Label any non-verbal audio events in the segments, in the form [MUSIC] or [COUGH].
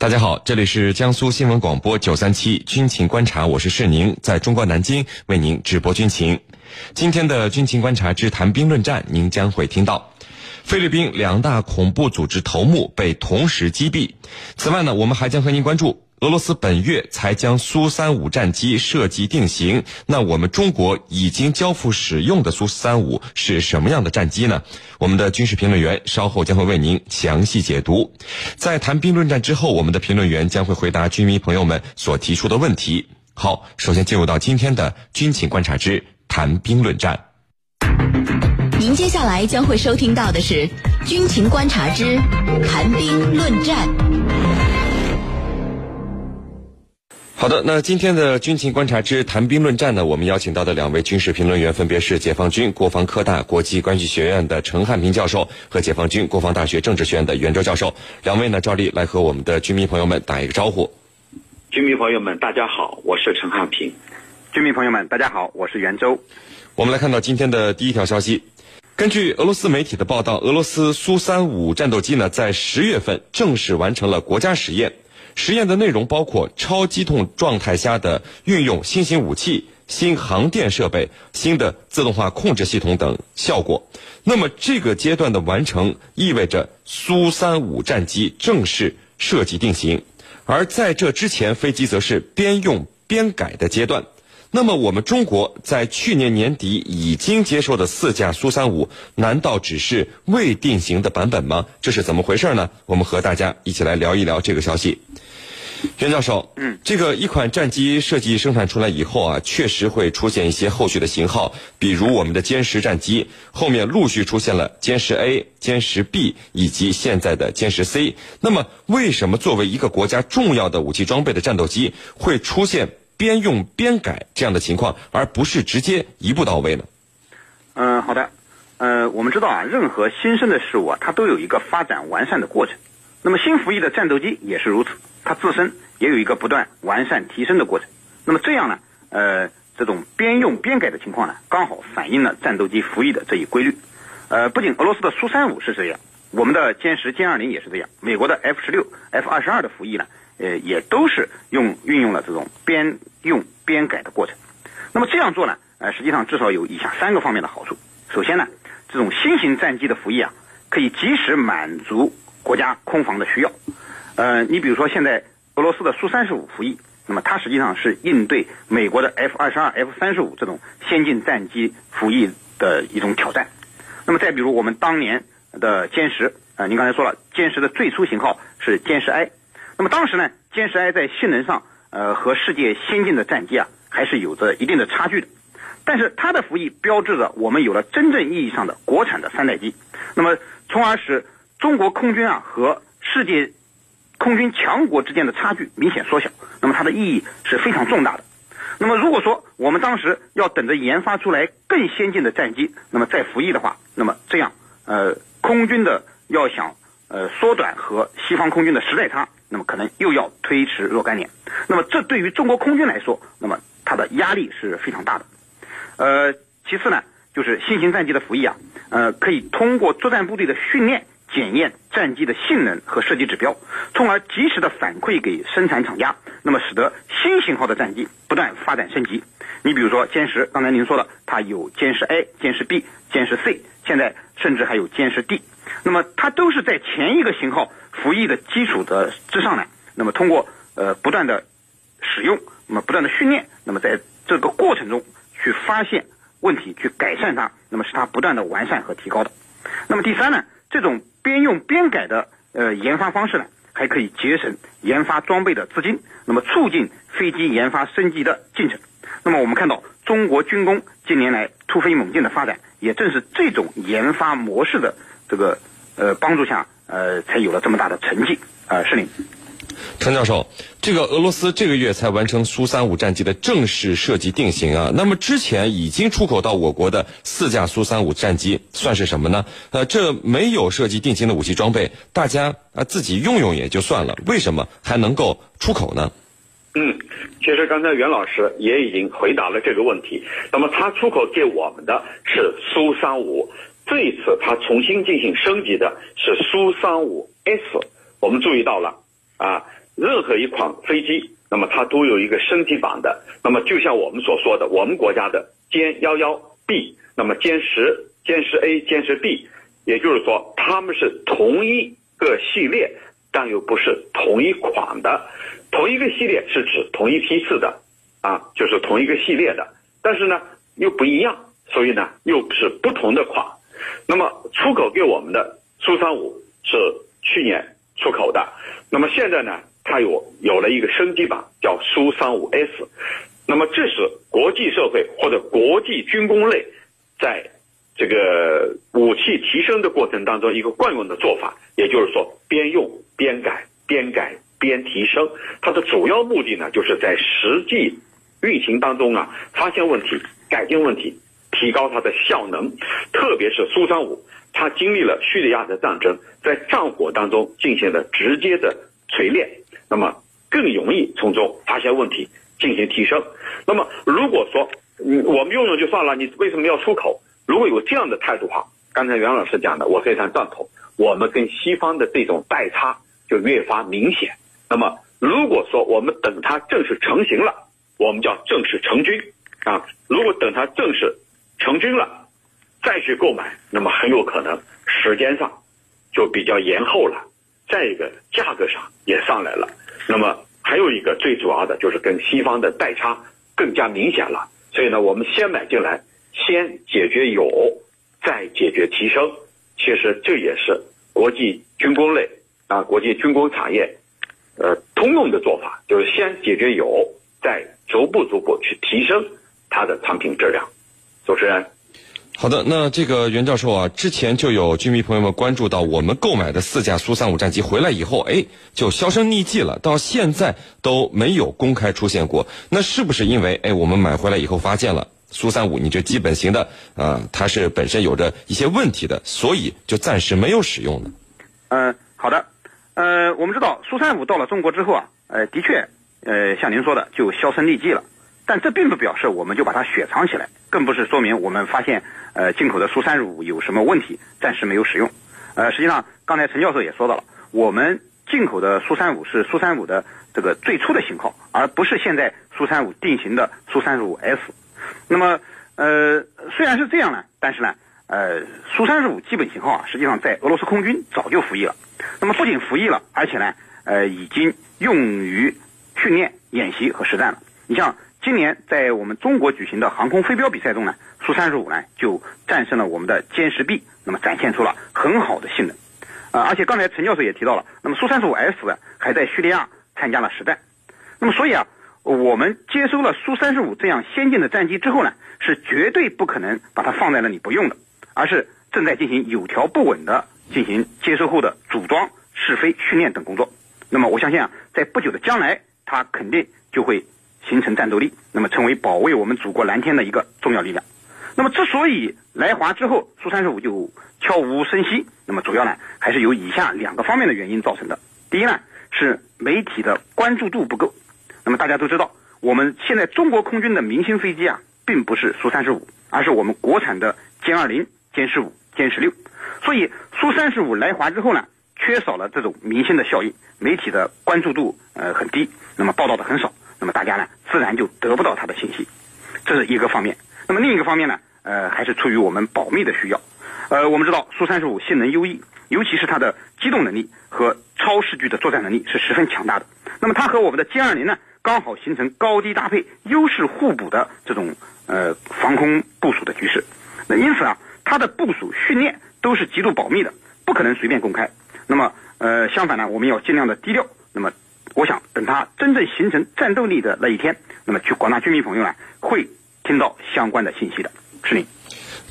大家好，这里是江苏新闻广播九三七军情观察，我是世宁，在中国南京为您直播军情。今天的军情观察之谈兵论战，您将会听到菲律宾两大恐怖组织头目被同时击毙。此外呢，我们还将和您关注。俄罗斯本月才将苏三五战机设计定型，那我们中国已经交付使用的苏三五是什么样的战机呢？我们的军事评论员稍后将会为您详细解读。在谈兵论战之后，我们的评论员将会回答军迷朋友们所提出的问题。好，首先进入到今天的军情观察之谈兵论战。您接下来将会收听到的是军情观察之谈兵论战。好的，那今天的军情观察之谈兵论战呢，我们邀请到的两位军事评论员分别是解放军国防科大国际关系学院的陈汉平教授和解放军国防大学政治学院的袁周教授。两位呢，照例来和我们的军迷朋友们打一个招呼。军迷朋友们，大家好，我是陈汉平。军迷朋友们，大家好，我是袁周。我们来看到今天的第一条消息，根据俄罗斯媒体的报道，俄罗斯苏三五战斗机呢，在十月份正式完成了国家实验。实验的内容包括超机动状态下的运用新型武器、新航电设备、新的自动化控制系统等效果。那么这个阶段的完成，意味着苏三五战机正式设计定型，而在这之前，飞机则是边用边改的阶段。那么我们中国在去年年底已经接受的四架苏三五，难道只是未定型的版本吗？这是怎么回事呢？我们和大家一起来聊一聊这个消息。袁教授，嗯，这个一款战机设计生产出来以后啊，确实会出现一些后续的型号，比如我们的歼十战机，后面陆续出现了歼十 A、歼十 B 以及现在的歼十 C。那么，为什么作为一个国家重要的武器装备的战斗机，会出现边用边改这样的情况，而不是直接一步到位呢？嗯，好的。呃，我们知道啊，任何新生的事物啊，它都有一个发展完善的过程。那么，新服役的战斗机也是如此。它自身也有一个不断完善提升的过程，那么这样呢，呃，这种边用边改的情况呢，刚好反映了战斗机服役的这一规律。呃，不仅俄罗斯的苏三五是这样，我们的歼十、歼二零也是这样，美国的 F 十六、F 二十二的服役呢，呃，也都是用运用了这种边用编改的过程。那么这样做呢，呃，实际上至少有以下三个方面的好处。首先呢，这种新型战机的服役啊，可以及时满足国家空防的需要。呃，你比如说现在俄罗斯的苏三十五服役，那么它实际上是应对美国的 F 二十二、F 三十五这种先进战机服役的一种挑战。那么再比如我们当年的歼十，呃，您刚才说了，歼十的最初型号是歼十 I，那么当时呢，歼十 I 在性能上，呃，和世界先进的战机啊，还是有着一定的差距的。但是它的服役标志着我们有了真正意义上的国产的三代机，那么从而使中国空军啊和世界。空军强国之间的差距明显缩小，那么它的意义是非常重大的。那么如果说我们当时要等着研发出来更先进的战机，那么再服役的话，那么这样呃空军的要想呃缩短和西方空军的时代差，那么可能又要推迟若干年。那么这对于中国空军来说，那么它的压力是非常大的。呃，其次呢，就是新型战机的服役啊，呃，可以通过作战部队的训练。检验战机的性能和设计指标，从而及时的反馈给生产厂家，那么使得新型号的战机不断发展升级。你比如说歼十，刚才您说了，它有歼十 A、歼十 B、歼十 C，现在甚至还有歼十 D。那么它都是在前一个型号服役的基础的之上呢，那么通过呃不断的使用，那么不断的训练，那么在这个过程中去发现问题，去改善它，那么使它不断的完善和提高的。那么第三呢，这种。边用边改的呃研发方式呢，还可以节省研发装备的资金，那么促进飞机研发升级的进程。那么我们看到中国军工近年来突飞猛进的发展，也正是这种研发模式的这个呃帮助下，呃才有了这么大的成绩。呃，是您。陈教授，这个俄罗斯这个月才完成苏三五战机的正式设计定型啊。那么之前已经出口到我国的四架苏三五战机算是什么呢？呃，这没有设计定型的武器装备，大家啊自己用用也就算了，为什么还能够出口呢？嗯，其实刚才袁老师也已经回答了这个问题。那么他出口给我们的是苏三五，这一次它重新进行升级的是苏三五 S。我们注意到了。啊，任何一款飞机，那么它都有一个升级版的。那么就像我们所说的，我们国家的歼幺幺 B，那么歼十、歼十 A、歼十 B，也就是说它们是同一个系列，但又不是同一款的。同一个系列是指同一批次的，啊，就是同一个系列的，但是呢又不一样，所以呢又是不同的款。那么出口给我们的苏三五是去年出口的，那么现在呢它有有了一个升级版，叫苏三五 S。那么这是国际社会或者国际军工类在这个武器提升的过程当中一个惯用的做法，也就是说边用边改，边改。边提升，它的主要目的呢，就是在实际运行当中啊，发现问题、改进问题、提高它的效能。特别是苏三五，它经历了叙利亚的战争，在战火当中进行了直接的锤炼，那么更容易从中发现问题，进行提升。那么如果说嗯我们用用就算了，你为什么要出口？如果有这样的态度话，刚才袁老师讲的，我非常赞同。我们跟西方的这种代差就越发明显。那么，如果说我们等它正式成型了，我们叫正式成军啊。如果等它正式成军了，再去购买，那么很有可能时间上就比较延后了。再一个，价格上也上来了。那么还有一个最主要的就是跟西方的代差更加明显了。所以呢，我们先买进来，先解决有，再解决提升。其实这也是国际军工类啊，国际军工产业。呃，通用的做法就是先解决有，再逐步逐步去提升它的产品质量。主持人，好的，那这个袁教授啊，之前就有军迷朋友们关注到，我们购买的四架苏三五战机回来以后，哎，就销声匿迹了，到现在都没有公开出现过。那是不是因为哎，我们买回来以后发现了 [LAUGHS] 苏三五，你这基本型的啊，它是本身有着一些问题的，所以就暂时没有使用呢？嗯，好的。呃，我们知道苏三五到了中国之后啊，呃，的确，呃，像您说的就销声匿迹了。但这并不表示我们就把它雪藏起来，更不是说明我们发现呃进口的苏三十五有什么问题，暂时没有使用。呃，实际上刚才陈教授也说到了，我们进口的苏三五是苏三五的这个最初的型号，而不是现在苏三五定型的苏三十五 S。那么，呃，虽然是这样呢，但是呢。呃，苏三十五基本型号啊，实际上在俄罗斯空军早就服役了。那么不仅服役了，而且呢，呃，已经用于训练、演习和实战了。你像今年在我们中国举行的航空飞镖比赛中呢，苏三十五呢就战胜了我们的歼十 B，那么展现出了很好的性能。啊，而且刚才陈教授也提到了，那么苏三十五 S 还在叙利亚参加了实战。那么所以啊。我们接收了苏三十五这样先进的战机之后呢，是绝对不可能把它放在那里不用的，而是正在进行有条不紊的进行接收后的组装、试飞、训练等工作。那么我相信啊，在不久的将来，它肯定就会形成战斗力，那么成为保卫我们祖国蓝天的一个重要力量。那么之所以来华之后苏三十五就悄无声息，那么主要呢还是有以下两个方面的原因造成的。第一呢是媒体的关注度不够。那么大家都知道，我们现在中国空军的明星飞机啊，并不是苏三十五，而是我们国产的歼二零、歼十五、歼十六。所以苏三十五来华之后呢，缺少了这种明星的效应，媒体的关注度呃很低，那么报道的很少，那么大家呢自然就得不到它的信息，这是一个方面。那么另一个方面呢，呃还是出于我们保密的需要。呃，我们知道苏三十五性能优异，尤其是它的机动能力和超视距的作战能力是十分强大的。那么它和我们的歼二零呢？刚好形成高低搭配、优势互补的这种呃防空部署的局势。那因此啊，它的部署训练都是极度保密的，不可能随便公开。那么呃，相反呢，我们要尽量的低调。那么，我想等它真正形成战斗力的那一天，那么去广大军民朋友呢，会听到相关的信息的。是您。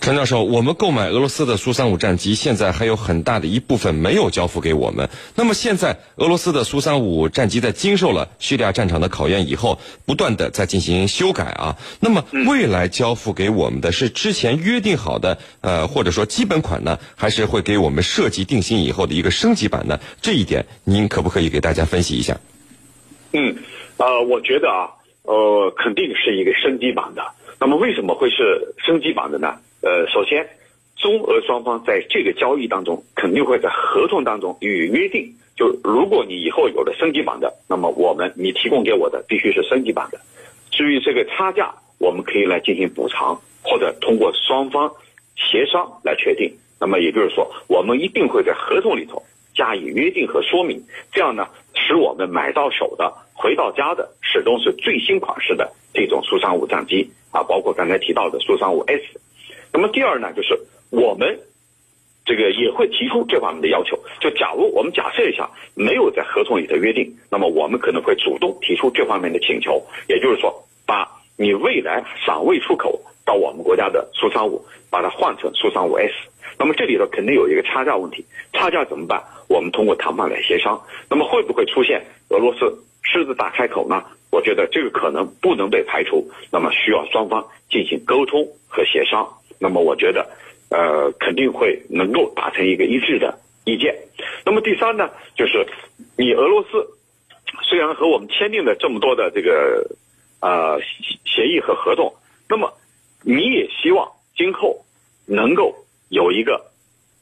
陈教授，我们购买俄罗斯的苏三五战机，现在还有很大的一部分没有交付给我们。那么现在，俄罗斯的苏三五战机在经受了叙利亚战场的考验以后，不断的在进行修改啊。那么未来交付给我们的是之前约定好的，呃，或者说基本款呢，还是会给我们设计定型以后的一个升级版呢？这一点您可不可以给大家分析一下？嗯，呃，我觉得啊，呃，肯定是一个升级版的。那么为什么会是升级版的呢？呃，首先，中俄双方在这个交易当中肯定会在合同当中予以约定，就如果你以后有了升级版的，那么我们你提供给我的必须是升级版的。至于这个差价，我们可以来进行补偿，或者通过双方协商来确定。那么也就是说，我们一定会在合同里头加以约定和说明，这样呢，使我们买到手的、回到家的始终是最新款式的这种苏三五战机啊，包括刚才提到的苏三五 S。那么第二呢，就是我们这个也会提出这方面的要求。就假如我们假设一下没有在合同里的约定，那么我们可能会主动提出这方面的请求，也就是说，把你未来尚未出口到我们国家的苏三五，把它换成苏三五 S。那么这里头肯定有一个差价问题，差价怎么办？我们通过谈判来协商。那么会不会出现俄罗斯狮子大开口呢？我觉得这个可能不能被排除。那么需要双方进行沟通和协商。那么我觉得，呃，肯定会能够达成一个一致的意见。那么第三呢，就是你俄罗斯虽然和我们签订了这么多的这个呃协议和合同，那么你也希望今后能够。有一个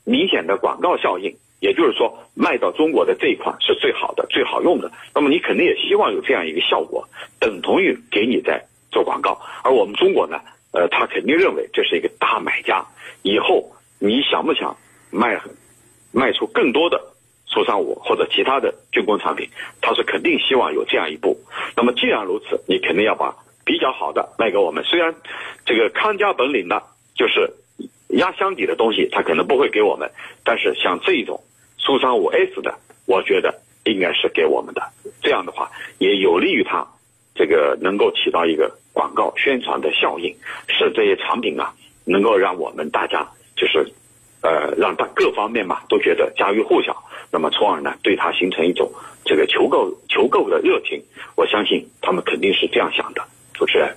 明显的广告效应，也就是说，卖到中国的这一款是最好的、最好用的。那么你肯定也希望有这样一个效果，等同于给你在做广告。而我们中国呢，呃，他肯定认为这是一个大买家，以后你想不想卖卖出更多的苏三五或者其他的军工产品？他是肯定希望有这样一步。那么既然如此，你肯定要把比较好的卖给我们。虽然这个看家本领呢，就是。压箱底的东西，他可能不会给我们，但是像这种苏三五 S 的，我觉得应该是给我们的。这样的话，也有利于他这个能够起到一个广告宣传的效应，使这些产品啊，能够让我们大家就是，呃，让他各方面嘛都觉得家喻户晓，那么从而呢对他形成一种这个求购求购的热情。我相信他们肯定是这样想的，主持人。